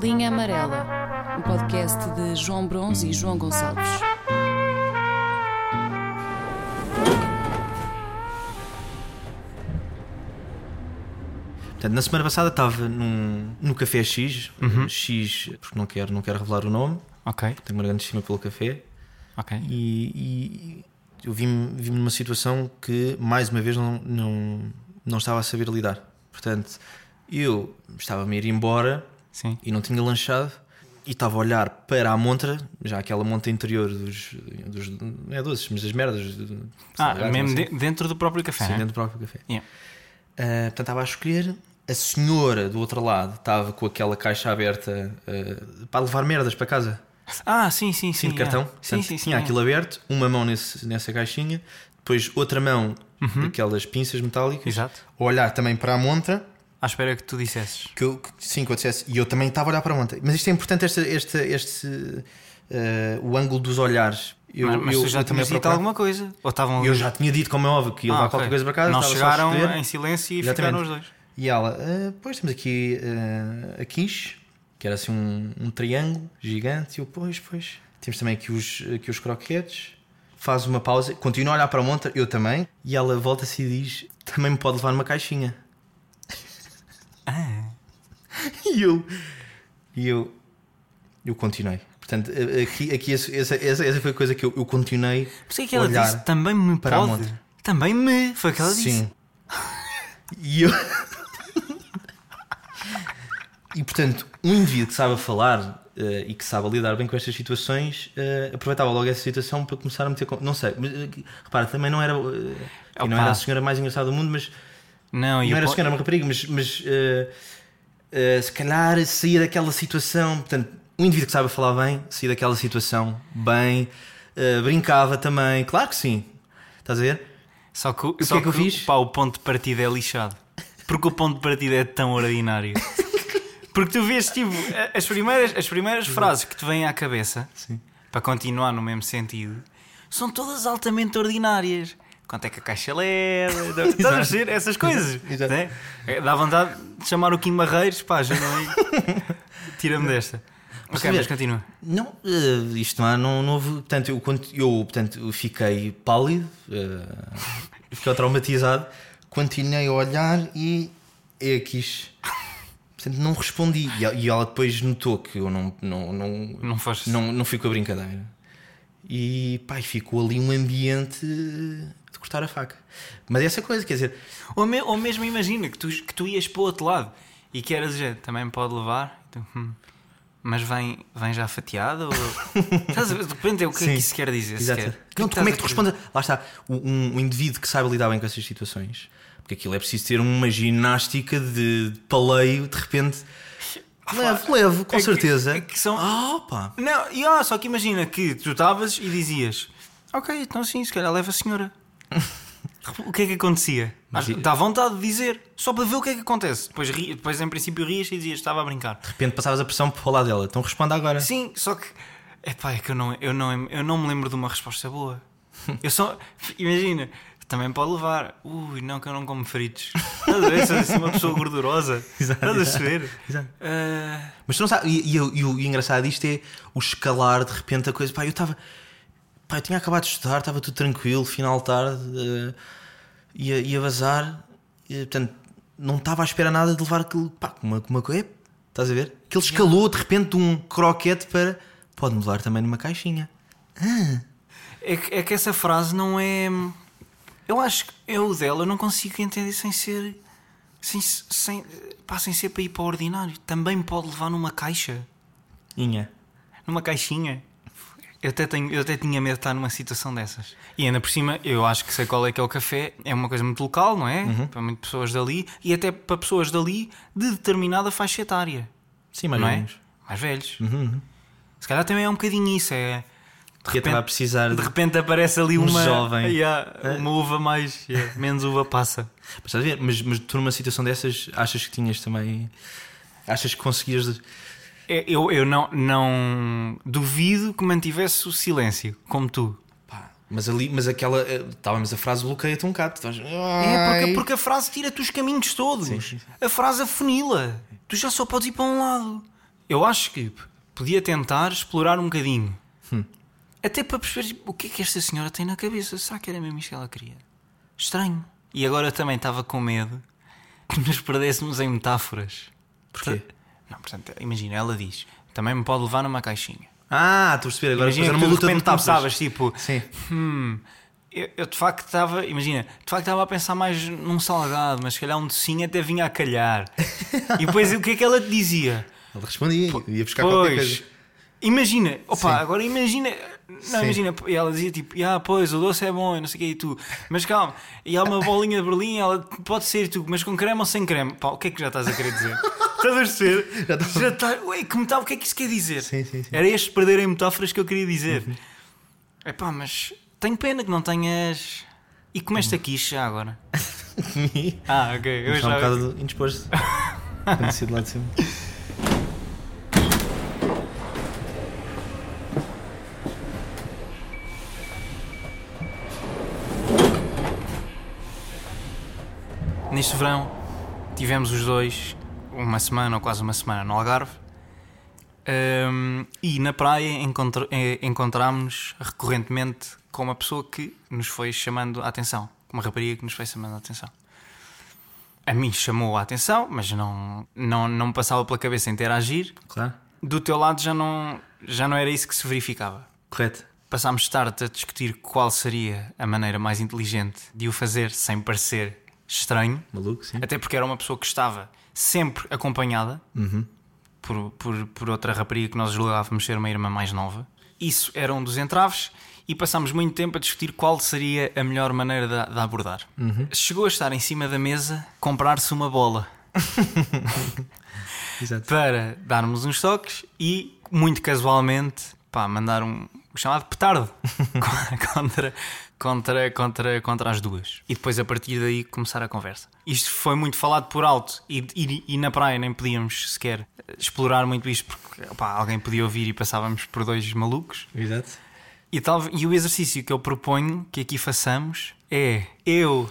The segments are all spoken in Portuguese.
Linha Amarela, um podcast de João Bronze e João Gonçalves. Portanto, na semana passada estava num, no Café X, X, porque não quero, não quero revelar o nome, Ok, tenho uma grande estima pelo café, ok. e, e eu vi-me vi numa situação que, mais uma vez, não, não, não estava a saber lidar. Portanto, eu estava-me a ir embora Sim. e não tinha lanchado e estava a olhar para a montra, já aquela montra interior dos, dos não é doces, mas das merdas. Ah, mesmo de- dentro do próprio café. Sim, né? dentro do próprio café. Yeah. Uh, portanto, estava a escolher. A senhora do outro lado estava com aquela caixa aberta uh, para levar merdas para casa. Ah, sim, sim, sim. Sim, de yeah. cartão. Sim, Portanto, sim, sim. tinha yeah. aquilo aberto, uma mão nesse, nessa caixinha, depois outra mão daquelas pinças metálicas, Uhum. Exato. olhar também para a montra. À espera que tu dissesses. Que eu, que- sim, que eu dissesse, e eu também estava a olhar para a montra. Mas isto é importante, este, este, este, uh, o ângulo dos olhares. Eu, mas mas eu, tu já tinhas dito alguma coisa? Ou estavam Eu já tinha dito, como é óbvio, que ia Ah, levar ok. qualquer coisa para casa. Não chegaram em silêncio e Exatamente. ficaram os dois. E ela, "Ah, pois temos aqui ah, a quiche, que era assim um, um triângulo gigante. E eu, pois, pois. Temos também aqui os, aqui os croquetes. Faz uma pausa, continua a olhar para a montra, eu também. E ela volta-se e diz: também me pode levar numa caixinha. Ah, E eu, e eu, eu continuei. Portanto, aqui, aqui essa, essa, essa foi a coisa que eu, eu continuei. por isso é que ela disse também me para pode. montra. Também me. Foi o que ela disse. Sim. E eu. e portanto, um indivíduo que sabe falar eh, e que sabe lidar bem com estas situações eh, aproveitava logo essa situação para começar a meter. com- Não sei, mas eh, repara, também não era. e não era a senhora mais engraçada do mundo, mas. Não, não era po- era uma rapariga, mas. mas eh, eh, se calhar saía daquela situação. Portanto, um indivíduo que sabe falar bem saía daquela situação bem, eh, brincava também, claro que sim. Estás a ver? Só que, o- que só é que eu fiz? Pá, o ponto de partida é lixado. Porque o ponto de partida é tão ordinário. Porque tu vês, tipo, as primeiras, as primeiras frases que te vêm à cabeça, Sim. para continuar no mesmo sentido, são todas altamente ordinárias. Quanto é que a caixa leva? Estás a? Essas coisas. Exato. né? Dá vontade de chamar o Kim Barreiros, pá, já não é? Tira-me desta. Mas ok, mas continua. Não, eh, isto não, não, não houve. Portanto, eu, quando- eu portanto, fiquei pálido, eh, fiquei traumatizado, continuei a olhar e é quis. Portanto, não respondi. E, e ela depois notou que eu não, não, não, Não não, não fui com a brincadeira. E pá, e ficou ali um ambiente de cortar a faca. Mas essa coisa, quer dizer, Ou, me- ou mesmo imagina que tu, que tu ias para o outro lado e que eras gente, também pode levar, tu, hum, mas vem, vem já fatiado? Ou... Estás a ver? De repente, o que é Sim. que isso quer dizer? Exato. sequer? Não, que como é que tu respondes? Lá está, um, um indivíduo que saiba lidar bem com essas situações, porque aquilo é preciso ter uma ginástica de, paleio, de repente. Levo, levo, com É que- certeza. é que são- Ah, pá. Não, e, ah, só que imagina que tu estavas e dizias: Ok, então sim, se calhar leva a senhora. O que é que acontecia? Mas Acho- e- Dá vontade de dizer, só para ver o que é que acontece. Depois, ri, depois em princípio, rias e dizias: Estava a brincar. De repente passavas a pressão para o lado dela. Então responda agora. Sim, só que. Epá, é que eu não, eu, não, eu não me lembro de uma resposta boa. Eu só. Imagina, também pode levar. Ui, não, que eu não como fritos. Estás a ver? Sou assim uma pessoa gordurosa. Estás a perceber? Exato. Ah, Mas tu não sabes. E, e, o- e o e o engraçado disto é o escalar de repente a coisa. Pá, eu estava. Pá, eu tinha acabado de estudar, estava tudo tranquilo, final de tarde, eh, ia, ia bazar. E, portanto, não estava à espera nada de levar aquilo. Pá, uma, uma coisa. Estás a ver? Que ele escalou de repente de um croquete para. Pode-me levar também numa caixinha. é, que, é que essa frase não é. Eu acho que eu dela eu não consigo entender sem ser. Sem, sem, pá, sem ser para ir para o ordinário. Também pode levar numa caixa. Inha. Numa caixinha. Eu até, tenho, eu até tinha medo de estar numa situação dessas. E ainda por cima, eu acho que sei qual é que é o café. É uma coisa muito local, não é? Para muitas pessoas dali e até para pessoas dali de determinada faixa etária. Sim, mais não é? Mais velhos. Uhum. Se calhar também é um bocadinho isso. É, de estava a precisar de repente aparece ali Um uma jovem. Yeah, uma uva mais, yeah, menos uva passa. Mas? Mas, mas tu numa situação dessas achas que tinhas também. Achas que conseguias. É, Eu, eu não, não duvido que mantivesse o silêncio, como tu. Mas ali, mas aquela. eh, Estávamos a frase bloqueia-te um bocado. estás, É porque, porque a frase tira-te os caminhos todos. Sim, sim. A frase afunila. Tu já só podes ir para um lado. Eu acho que podia tentar explorar um bocadinho. Hum. Até para perceber tipo, o que é que esta senhora tem na cabeça. Será que era mesmo isto que ela queria? Estranho. E agora também estava com medo que nos perdêssemos em metáforas. Porquê? Não, portanto, imagina, ela diz: também me pode levar numa caixinha. Ah, estou a perceber. Agora Imagina que uma tu de luta de repente começavas tipo, Sim. hum, eu, eu de facto estava, imagina, de facto estava a pensar mais num salgado, mas se calhar um docinho até vinha a calhar. e depois o que é que ela te dizia? Ele respondia, ia buscar qualquer Pois, coisa. imagina, opa, Sim. agora imagina, não, Sim. imagina, e ela dizia tipo, ah, pois, o doce é bom e não sei o que, e tu, mas calma, e há uma bolinha de Berlim, ela pode ser tu, mas com creme ou sem creme? Pá, o que é que já estás a querer dizer? estás a perceber? Já estava- Já está, ué, que metáfora, o que é que isso quer dizer? Sim, sim, sim. Era este perder em metáforas que eu queria dizer. É pá, mas tenho pena que não tenhas. E comeste aqui já agora? Ah, ok. Eu Está um já... bocado indisposto. De lá de cima. Neste verão tivemos os dois uma semana ou quase uma semana no Algarve Ahm, e na praia encontr eh, encontrámos recorrentemente com uma pessoa que nos foi chamando a atenção, uma rapariga que nos foi chamando a atenção. A mim chamou a atenção, mas não, não, não me passava pela cabeça interagir. Claro. Do teu lado já não, já não era isso que se verificava. Correto. Passámos tarde a discutir qual seria a maneira mais inteligente de o fazer sem parecer estranho. Maluco, sim. Até porque era uma pessoa que estava sempre acompanhada por, por, por outra rapariga que nós julgávamos ser uma irmã mais nova. Isso era um dos entraves e passámos muito tempo a discutir qual seria a melhor maneira de, de abordar. Chegou a estar em cima da mesa comprar-se uma bola para darmos uns toques e, muito casualmente, pá, mandar um chamado petardo contra, contra, contra, contra as duas. E depois, a partir daí, começar a conversa. Isto foi muito falado por alto e, e, e na praia nem podíamos sequer explorar muito isto porque alguém podia ouvir e passávamos por dois malucos. Exato. E, tal, e o exercício que eu proponho que aqui façamos é eu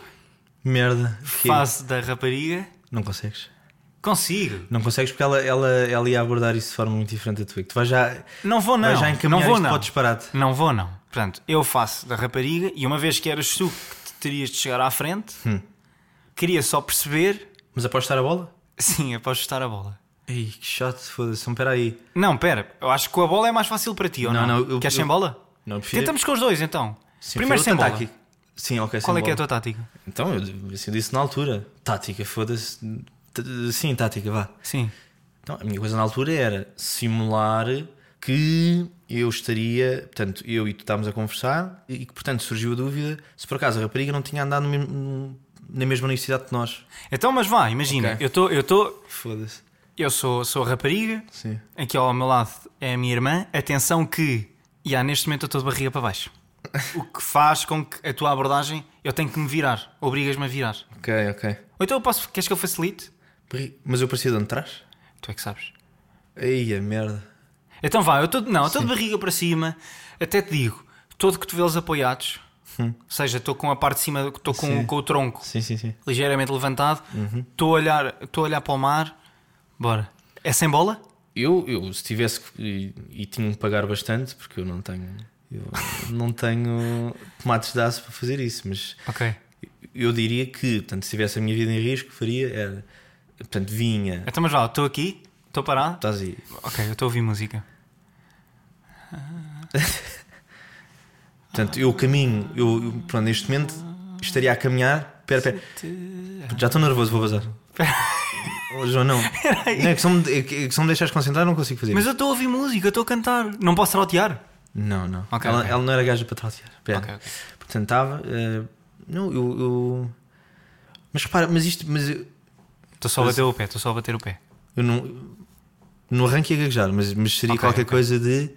Merda. Faço da rapariga, Não consegues. consigo. Não consegues porque ela, ela, ela ia abordar isso de forma muito diferente da tua. Que tu vais já, Não vou, não. vais já não vou, não. Não vou, não. Portanto, eu faço da rapariga e uma vez que eras tu que terias de chegar à frente, Hum. queria só perceber. Mas após estar a bola? Sim, após estar a bola. Ei, que chato, foda-se. Então, espera aí. Não, pera, eu acho que com a bola é mais fácil para ti, ou não? Não, não, eu- Queres eu- sem bola? Não, prefiro- Tentamos com os dois então. Sim, Primeiro sem bola. tática. Sim, ok, Qual é que é a bola. tua tática? Então, eu, assim, eu disse na altura. Tática, foda-se. Sim, tática, vá. Sim. Então, a minha coisa na altura era simular que eu estaria, portanto, eu e tu estávamos a conversar e que, portanto, surgiu a dúvida se por acaso a rapariga não tinha andado no mesmo- na mesma universidade que nós. Então, mas vá, imagina, Ok. eu estou. Eu, tô, Foda-se. eu sou, sou a rapariga, Sim. aqui ao meu lado é a minha irmã. Atenção que, já neste momento eu estou de barriga para baixo. O que faz com que a tua abordagem eu tenho que me virar, obrigas-me a virar. Ok, ok. Ou então eu posso. Queres que eu facilite? Mas eu parecia de onde trás? Tu é que sabes. Ei, a merda. Então vá, eu estou não, estou de barriga para cima, até te digo, estou de cotovelos apoiados, ou seja, estou com a parte de cima, estou com, com o tronco Sim, sim, sim. ligeiramente levantado, estou a olhar, estou a olhar para o mar. Bora. É sem bola? Eu, eu se tivesse que- e, e tinha que pagar bastante, porque eu não tenho. Eu não tenho tomates de aço para fazer isso, mas Ok. eu diria que, portanto, se tivesse a minha vida em risco, faria era. Portanto, vinha. Então, mas vá, estou aqui, estou parado. Estás aí. Ok, eu estou a ouvir música. Portanto, eu caminho, eu, eu, pronto, neste momento estaria a caminhar. Pera, pera. Já estou nervoso, vou vazar. Oh, João, não. não é, que se me, é que é se me deixares concentrar, não consigo fazer Mas isso. eu estou a ouvir música, eu estou a cantar. Não posso trautear? Não, não. Ok, ela, ok. ela não era gaja para trautear. Pera. Ok, ok. Portanto, estava. eh, não, eu, eu- Mas repara, mas isto. Mas eu, Estou só a bater o pé, estou só a bater o pé. eu não. No arranque ia gaguejar, mas, mas seria Ok, qualquer ok. coisa de.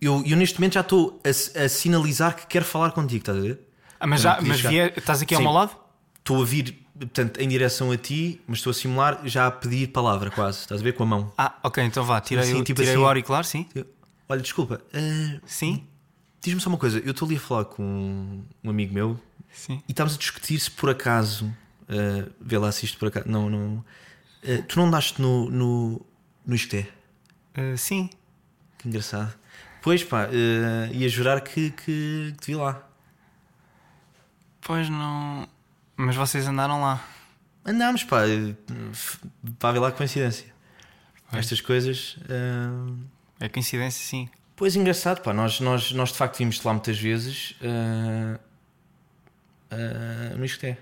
Eu, eu neste momento já estou a, a sinalizar que quero falar contigo, estás a ver? Ah, mas já, mas vier, estás aqui ao Sim. meu lado? Estou a vir, portanto, em direção a ti, mas estou a simular já a pedir palavra quase, estás a ver? Com a mão. Ah, ok, então vá, tirei, Assim, o, tipo tirei assim. o auricular, sim? Olha, desculpa, eh, Sim? diz-me só uma coisa. Eu estou ali a falar com um amigo meu Sim. e estávamos a discutir se por acaso, eh, vê lá se isto por acaso, não, não, eh, tu não andaste no, no, No Isqueté. Uh, sim. Que engraçado. Pois pá, uh, ia jurar que, que, que te vi lá. Pois não. Mas vocês andaram lá. Andámos, pá. Para ver lá que coincidência. Estas coisas. Uh... É coincidência, sim. Pois engraçado, pá. Nós, nós, nós de facto vimos-te lá muitas vezes. Uh... Uh... No Isqueté.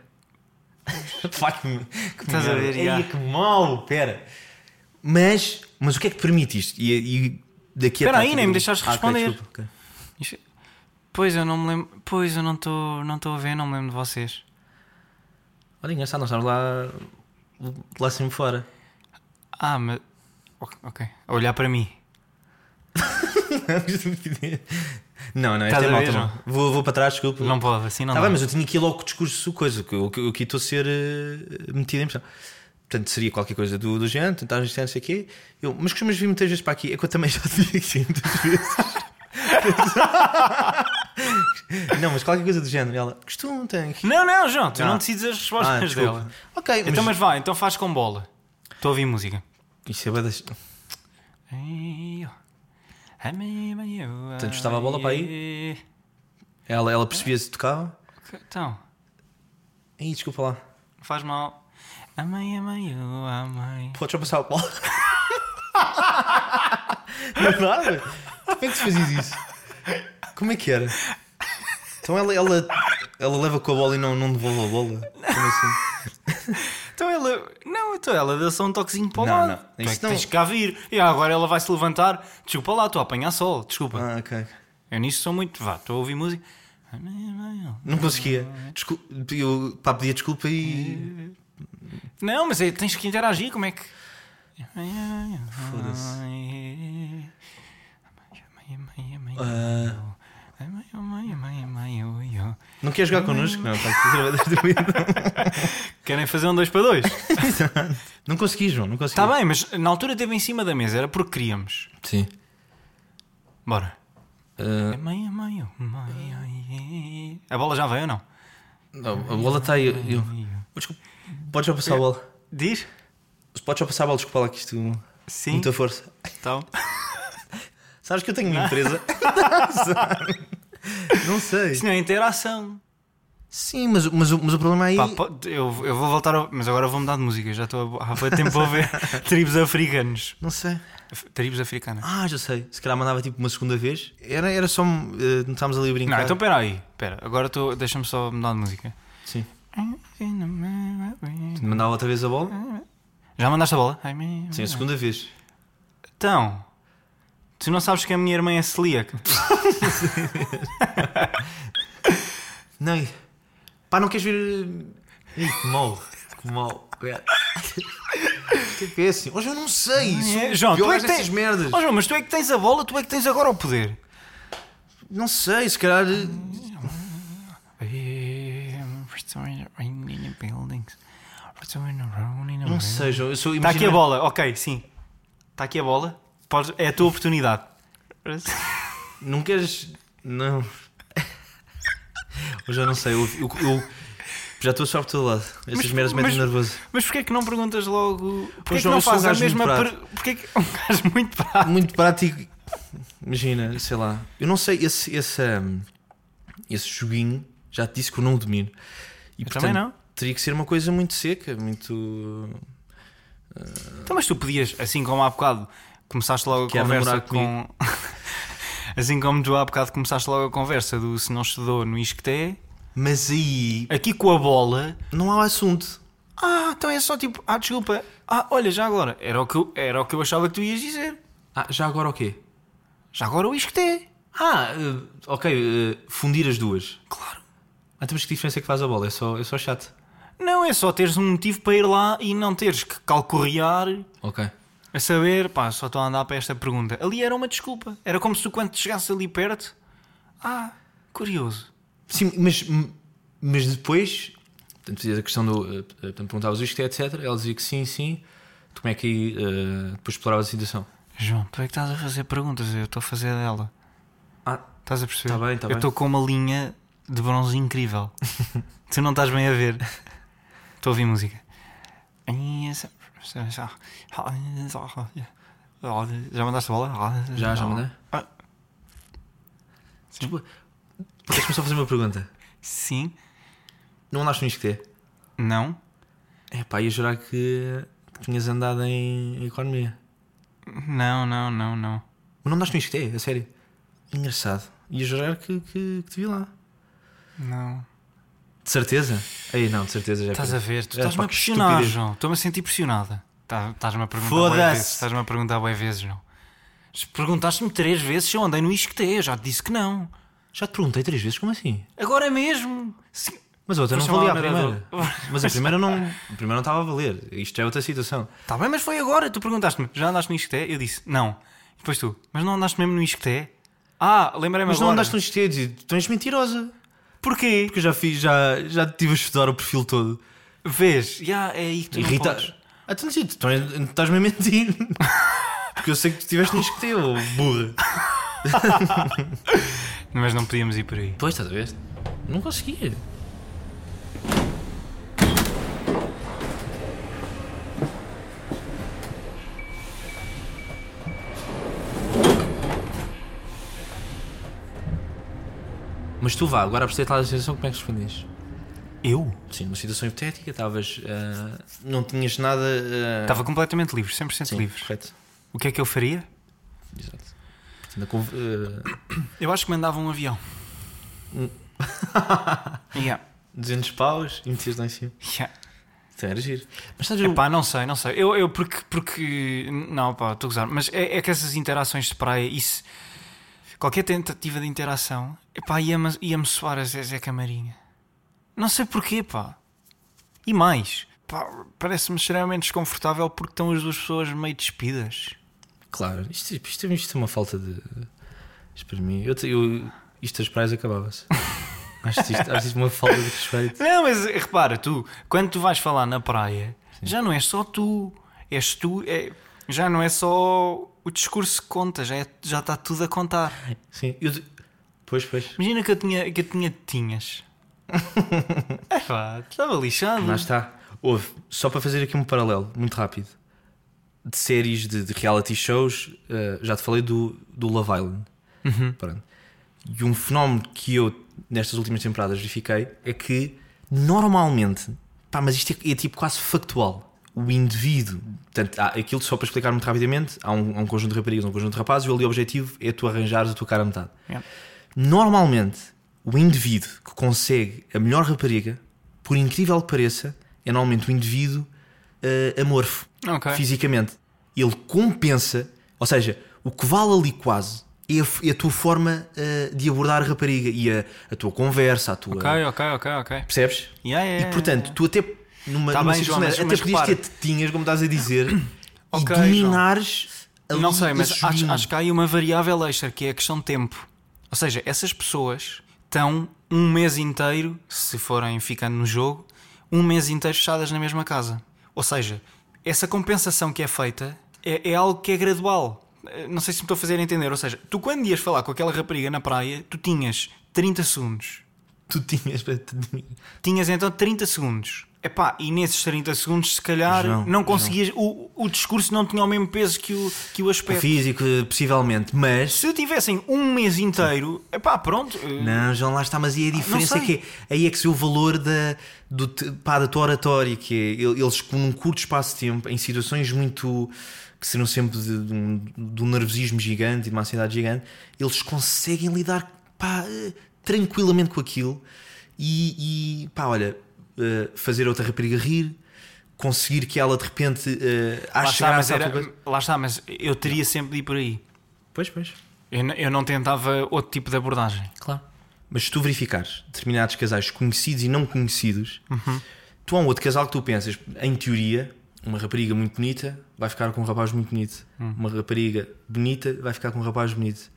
Pá, que, que Estás a ver, Ei, já. que mau, pera. Mas, mas o que é que te permite isto? E, e daqui a Espera aí, pouco- nem me deixaste Ah, responder. desculpa, ok. Isto- Pois eu não me lembro. Pois eu não estou não a ver, não me lembro de vocês. Olha, engraçado, nós estamos lá, lá sempre fora. Ah, mas. Ok, ok. A olhar para mim. não, não, Estás é a malta. não. Vou, vou para trás, desculpa. Não pode, assim não Tá dá. bem, mas eu tinha aqui logo o discurso, coisa, que eu, que eu aqui estou a ser eh, metido em pressão. Portanto, seria qualquer coisa do, do género, tentar isto, não sei o quê. Eu, mas costumas vir muitas vezes para aqui. É que eu também já te vi aqui muitas vezes. não, mas qualquer coisa do género. Ela, costumo, tem aqui. Não, não, João, tu Ah. não decides as Ah, respostas desculpa. dela. Ok, mas, Então, mas vai, então faz com bola. Estou a ouvir música. Isso é bué das- Portanto, estava a bola para aí? Ela, ela percebia se tocava. Então, Ih, desculpa lá. não faz mal. Amei, amei, eu amei. Podes só passar a bola. Não é nada. Como é que tu fazias isso? Como é que era? Então ela, ela, ela leva com a bola e não, não devolve a bola? Como assim? Então ela. Não, então ela deu só um toquezinho para o Não, lado. não. Tu é não- tens que cá vir. E agora ela vai se levantar. Desculpa lá, estou a apanhar sol. Desculpa. Ah, ok. Eu nisso sou muito. Vá, estou a ouvir música. Não conseguia. Desculpa, eu pá, pedia desculpa e. Não, mas é, tens que interagir. Como é que. Ah, não queres jogar connosco? Não, vez destruído. Querem fazer um 2 para 2? Não consegui, João, não consegui. Está bem, mas na altura esteve em cima da mesa. Era porque queríamos. Sim. Bora. Ah, A bola já veio ou não? não, a bola está aí. Eu, desculpa, podes só passar a bola. Diz? Podes só passar a bola, desculpa lá que isto. Sim. Muita força. Então. Sabes que eu tenho uma empresa? não sei. Isso não é interação. Sim, mas, mas, o- mas o problema aí. Pá, eu, eu vou voltar, a- mas agora vou mudar de música. Já estou há muito tempo a ver tribos africanos. Não sei. Tribos africanas. Ah, já sei. Se calhar mandava tipo uma segunda vez. Era, era só. não estávamos ali a brincar. Não, então espera aí. Espera, agora estou- deixa-me só mudar de música. Sim. Mandava outra vez a bola? Já mandaste a bola? Sim, a segunda vez. Então, tu não sabes que a minha irmã é celíaca? Não. Pá, não queres vir. Ih, que mal. Que mal. Que é assim? Hoje eu não sei. Sou É, João, tu é que tens... merdas. Oh, João, mas tu é que tens a bola, tu é que tens agora o poder. Não sei, se calhar. Não sei, João. Eu sou. Está aqui a bola, ok, sim. Está aqui a bola. Podes- É a tua oportunidade. Não queres. Não. Hoje eu não sei. Eu, eu- eu já estou só por todo lado. Essas Mas- merdas metem nervoso. Mas porquê é que não perguntas logo? Porquê é que não fazes a mesma per... Porquê que um gajo muito prático? Muito prático. Imagina, sei lá. Eu não sei, esse, esse, um, esse joguinho já te disse que eu não o domino. E, Eu também não. Teria que ser uma coisa muito seca, muito. Então, mas tu podias, assim como há bocado começaste logo a Quer conversa com. assim como tu há bocado começaste logo a conversa do se não estudou no Isqueté, Mas aí aqui com a bola. não há assunto. Ah, então é só tipo, ah, desculpa. Ah, olha, já agora. Era o que eu, era o que eu achava que tu ias dizer. Ah, já agora o quê? Já agora o Isqueté. Ah, eh, ok, eh, fundir as duas. Claro. Ah, temos que diferença é que faz a bola? É só, é só chato. Não, é só teres um motivo para ir lá e não teres que calcorrear Ok. A saber, pá, só estou a andar para esta pergunta. Ali era uma desculpa. Era como se quando chegasse ali perto, ah, curioso. Sim, mas, mas depois, portanto, fazia a questão do. eh, Portanto, perguntavas isto, etc. Ela dizia que sim, sim. Tu como é que aí eh, depois exploravas a situação? João, tu é que estás a fazer perguntas, eu estou a fazer dela. Ah, Estás a perceber? Tá bem, tá eu bem. estou com uma linha de bronze incrível. tu não estás bem a ver. Estou a ouvir música. Ah, Já mandaste a bola? Ah, Já, já não. mandei. Ah, Desculpa. Deixa-me só fazer uma pergunta. sim. Não andaste no ISCTE? Não. É pá, ia jurar que, que tinhas andado em economia. Não, não, não, não. Mas não andaste no ISCTE, a sério. Engraçado. Ia jurar que, que, que te vi lá. Não. De certeza? Aí não, de certeza já. Estás a ver? Tu É, estás-me a pressionar. João. Estou-me a sentir pressionada. Tá- Estás-me a perguntar Foda-se. Estás-me a perguntar bué vezes, não. Perguntaste-me três vezes se eu andei no ISCTE. Eu já te disse que não. Já te perguntei três vezes, como assim? Agora mesmo. Se- Mas a outra não valia a primeira. Mas a primeira não, a primeira não estava a valer. Isto é outra situação. Tá bem, mas foi agora. Tu perguntaste-me, já andaste no ISCTE? Eu disse, não. E depois tu, mas não andaste mesmo no ISCTE? Ah, lembrei-me Mas agora. não andaste ISCTE e tu és mentirosa. Porquê? Porque eu já fiz, já, já te tive a estudar o perfil todo. Vês? Já, é aí que tu não Irrita. podes. Ah, tu não estás-me a mentir. Porque eu sei que tu estiveste no ISCTE, ô burra. Mas não podíamos ir por aí. Pois, estás a ver? Não conseguia. Mas tu vá, agora a perceber tal situação, como é que respondes? Eu? Sim, numa situação hipotética, estavas. ah, não tinhas nada. ah, Estava completamente livre, 100% sim, livre. Correto. O que é que eu faria? Exato. Ah, Eu acho que mandava um avião. yeah. 200 paus e metias lá em cima. Yeah. Então era giro. Mas ver? Epá, não sei, não sei. Eu, eu porque, porque. Não, pá, estou a gozar. Mas é, é que essas interações de praia, isso. Qualquer tentativa de interação, epá, ia-me ia soar a Zezé Camarinha. Não sei porquê, pá. E mais, parece-me extremamente desconfortável porque estão as duas pessoas meio despidas. Claro, isto, isto, isto é uma falta de. Isto para mim. Eu, eu, isto das praias acabava-se. acho isto, acho isto uma falta de respeito. Não, mas repara, tu, quando tu vais falar na praia, já não é só tu. És tu, é, já não é só o discurso que conta, já, é, já está tudo a contar. Sim, eu, pois, pois. Imagina que eu tinha, que eu tinha tinhas. é pá, estava lixado. Lá está. Houve, só para fazer aqui um paralelo, muito rápido, de séries de, de reality shows, eh, já te falei do, do Love Island. Pronto. E um fenómeno que eu, nestas últimas temporadas, verifiquei é que, normalmente, pá, mas isto é, é tipo quase factual. O indivíduo, portanto, há aquilo só para explicar muito rapidamente: há um, há um conjunto de raparigas, um conjunto de rapazes, e ali o objetivo é tu arranjares a tua cara a metade. Yeah. Normalmente, o indivíduo que consegue a melhor rapariga, por incrível que pareça, é normalmente o indivíduo eh, amorfo, Ok. fisicamente. Ele compensa, ou seja, o que vale ali quase é a, é a tua forma eh, de abordar a rapariga e a, a tua conversa, a tua. Ok, ok, ok, ok. Percebes? Yeah, yeah, E portanto, tu até numa, Tá numa bem, João, mas- até mas podias repara. ter tetinhas, como estás a dizer, Ok, e dominares Não sei, mas acho, acho que há aí uma variável extra que é a questão de tempo. Ou seja, essas pessoas estão um mês inteiro, se forem ficando no jogo, um mês inteiro fechadas na mesma casa. Ou seja, essa compensação que é feita é, é algo que é gradual. Eh, Não sei se me estou a fazer entender. Ou seja, tu quando ias falar com aquela rapariga na praia, tu tinhas 30 segundos. Tu tinhas. tu tinhas- Tinhas então 30 segundos. Epá, e nesses 30 segundos, se calhar, João, não conseguias. O, o discurso não tinha o mesmo peso que o, que o O aspecto. físico, possivelmente, mas. Se tivessem um mês inteiro, epá, pronto. eh, Não, João, lá está, mas aí a diferença é que é, aí é que se o valor da, do, pá, da tua oratória, que é ele- eles com um curto espaço de tempo, em situações muito que serão sempre de, de um, de um nervosismo gigante e de uma ansiedade gigante, eles conseguem lidar pá, eh, tranquilamente com aquilo e, e, pá, olha, eh, fazer outra rapariga rir, conseguir que ela de repente Lá ache está, mas graça à era- coisa. lá está, mas eu teria sempre de ir por aí. Pois, pois. Eu, eu não tentava outro tipo de abordagem. Claro. Mas se tu verificares determinados casais conhecidos e não conhecidos, Uhum. tu há um outro casal que tu pensas, em teoria, uma rapariga muito bonita vai ficar com um rapaz muito bonito. Hum. Uma rapariga bonita vai ficar com um rapaz bonito.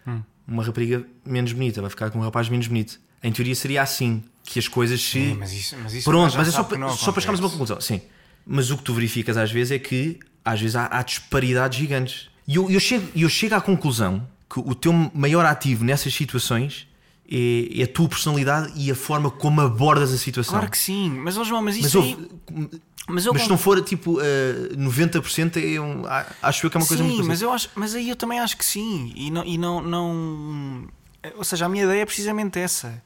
Uma rapariga menos bonita vai ficar com um rapaz menos bonito. Em teoria seria assim que as coisas se. Sim, mas isso, mas isso Pronto, mas é só, para- só para chegarmos a uma conclusão. Sim. Mas o que tu verificas às vezes é que às vezes há, há disparidades gigantes. E eu, eu, chego, eu chego à conclusão que o teu maior ativo nessas situações é, é a tua personalidade e a forma como abordas a situação. Claro que sim, mas ó João, mas Mas, isso houve- aí. Mas, mas se não for tipo uh, 90% é um, acho eu que é uma coisa sim, muito mas eu acho, mas aí eu também acho que sim. E não, e não, não. Ou seja, a minha ideia é precisamente essa.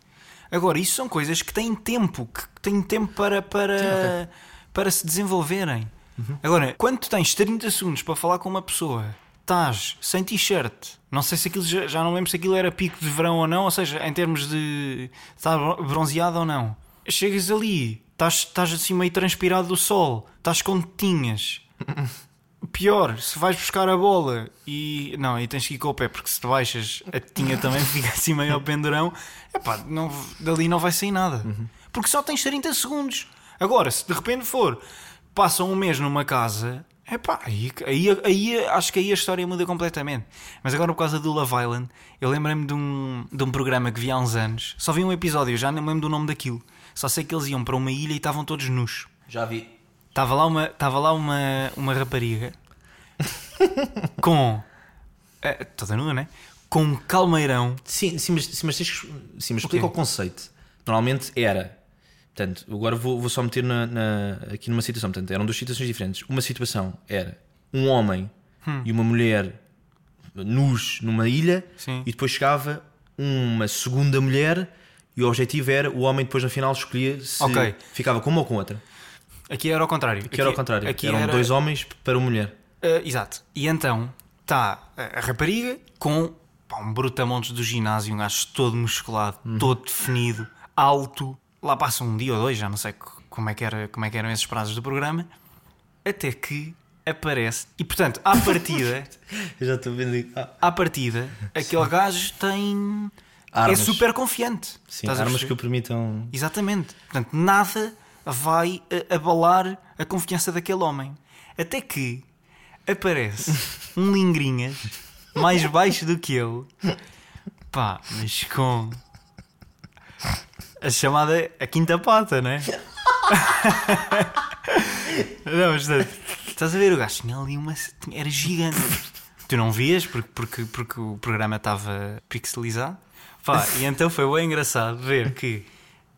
Agora, isso são coisas que têm tempo, que têm tempo para, para, para se desenvolverem. Uhum. Agora, quando tu tens 30 segundos para falar com uma pessoa, estás sem t-shirt, não sei se aquilo já, já não lembro se aquilo era pico de verão ou não, ou seja, em termos de estar bronzeado ou não. Chegas ali, estás, estás assim meio transpirado do sol, estás com tetinhas. Pior, se vais buscar a bola e. Não, e tens que ir com o pé, porque se te baixas, a tetinha também fica assim meio ao pendurão. Epá, não, dali não vai sair nada. Porque só tens 30 segundos. Agora, se de repente for, passam um mês numa casa, epá, aí, aí, aí acho que aí a história muda completamente. Mas agora, por causa do Love Island, eu lembrei-me de um, de um programa que vi há uns anos. Só vi um episódio, eu já não me lembro do nome daquilo. Só sei que eles iam para uma ilha e estavam todos nus. Já vi. Estava lá uma, estava lá uma, uma rapariga com. eh, toda nua, né? Com um calmeirão. Sim, sim, mas, sim, mas, sim, mas explica o conceito. Normalmente era. Portanto, agora vou, vou só meter na, na- aqui numa situação. Portanto, eram duas situações diferentes. Uma situação era um homem Hum. e uma mulher nus numa ilha Sim. e depois chegava uma segunda mulher e o objetivo era o homem depois no final escolhia se Ok. ficava com uma ou com outra. Aqui era ao contrário. Que era ao contrário. Aqui eram era- dois homens para uma mulher. Eh, exato. E então está a rapariga com pá, um brutamontes do ginásio, um gajo todo musculado, Uhum. todo definido, alto. Lá passa um dia ou dois, já não sei co- como é que, era, como é que eram esses prazos do programa. Até que aparece. E portanto, à partida, Eu já estou vendo. Ah, à partida, aquele gajo tem. Armas. É super confiante. sim, armas que o permitam. Exatamente. Portanto, nada vai eh, abalar a confiança daquele homem. Até que aparece um lingrinhas mais baixo do que ele. Pá, mas com a chamada a quinta pata, não é? não, mas portanto, estás a ver o gajo tinha ali uma. Era gigante. Tu não vias porque, porque, porque o programa estava pixelizado. Pá, e então foi bem engraçado ver que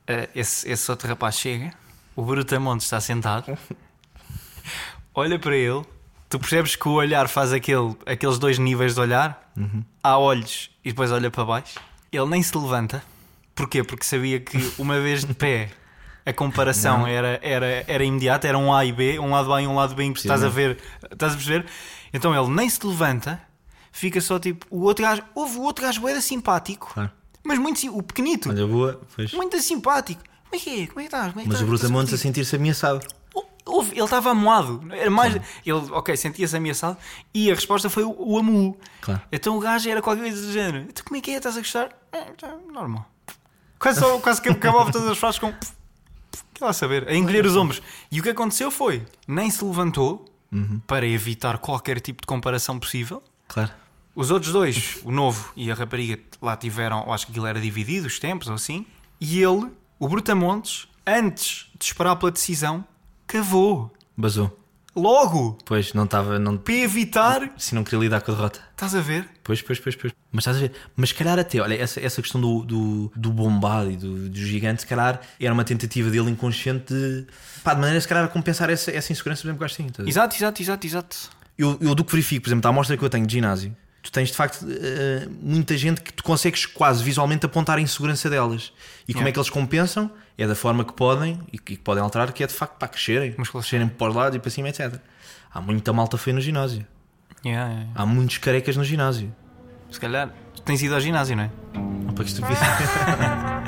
eh, esse, esse outro rapaz chega, o Brutamonte está sentado, olha para ele, tu percebes que o olhar faz aquele, aqueles dois níveis de olhar, há olhos e depois olha para baixo. Ele nem se levanta, porquê? Porque sabia que uma vez de pé a comparação era, era, era imediata, era um A e B, um lado A e um lado B, estás a ver, estás a perceber? Então ele nem se levanta, fica só tipo, o outro gajo, houve o outro gajo era simpático, Claro. mas muito o pequenito, Olha, boa. Pois. muito simpático. Como é que é? Como é que estás? Como é que Mas o estás? Brutamontes a Estás sentir-se ameaçado. Houve- ele estava amoado. Era mais, ele, ok, sentia-se ameaçado e a resposta foi o, o amu. Claro. Então o gajo era qualquer coisa do género. Então como é que é? Estás a gostar? É, tá, normal. Quase, só, quase que acabava todas as frases com. Que lá saber? A encolher os ombros. E o que aconteceu foi: nem se levantou para evitar qualquer tipo de comparação possível. Claro. Os outros dois, o novo e a rapariga, lá tiveram, acho que aquilo era dividido, os tempos ou assim. E ele, o Brutamontes, antes de esperar pela decisão, cavou. Basou. Logo! Pois, não estava. Não... Para evitar. Se não queria lidar com a derrota. Estás a ver? Pois, pois, pois, pois. Mas estás a ver? Mas se calhar até, olha, essa, essa questão do, do, do bombado e do, do gigante, se calhar era uma tentativa dele inconsciente de. pá, de maneira se calhar a compensar essa, essa insegurança, por exemplo, que eu acho que sim. estás a ver? Exato, exato, exato, exato. Eu, eu do que verifico, por exemplo, da amostra que eu tenho de ginásio, tu tens de facto eh, muita gente que tu consegues quase visualmente apontar a insegurança delas. E como é que eles compensam? É da forma que podem e que, podem alterar, que é de facto para crescerem, crescerem para os lados e para cima, etc. Há muita malta feia no ginásio. Yeah, yeah. Há muitos carecas no ginásio. Se calhar tu tens ido ao ginásio, não é? Opa, que estúpido.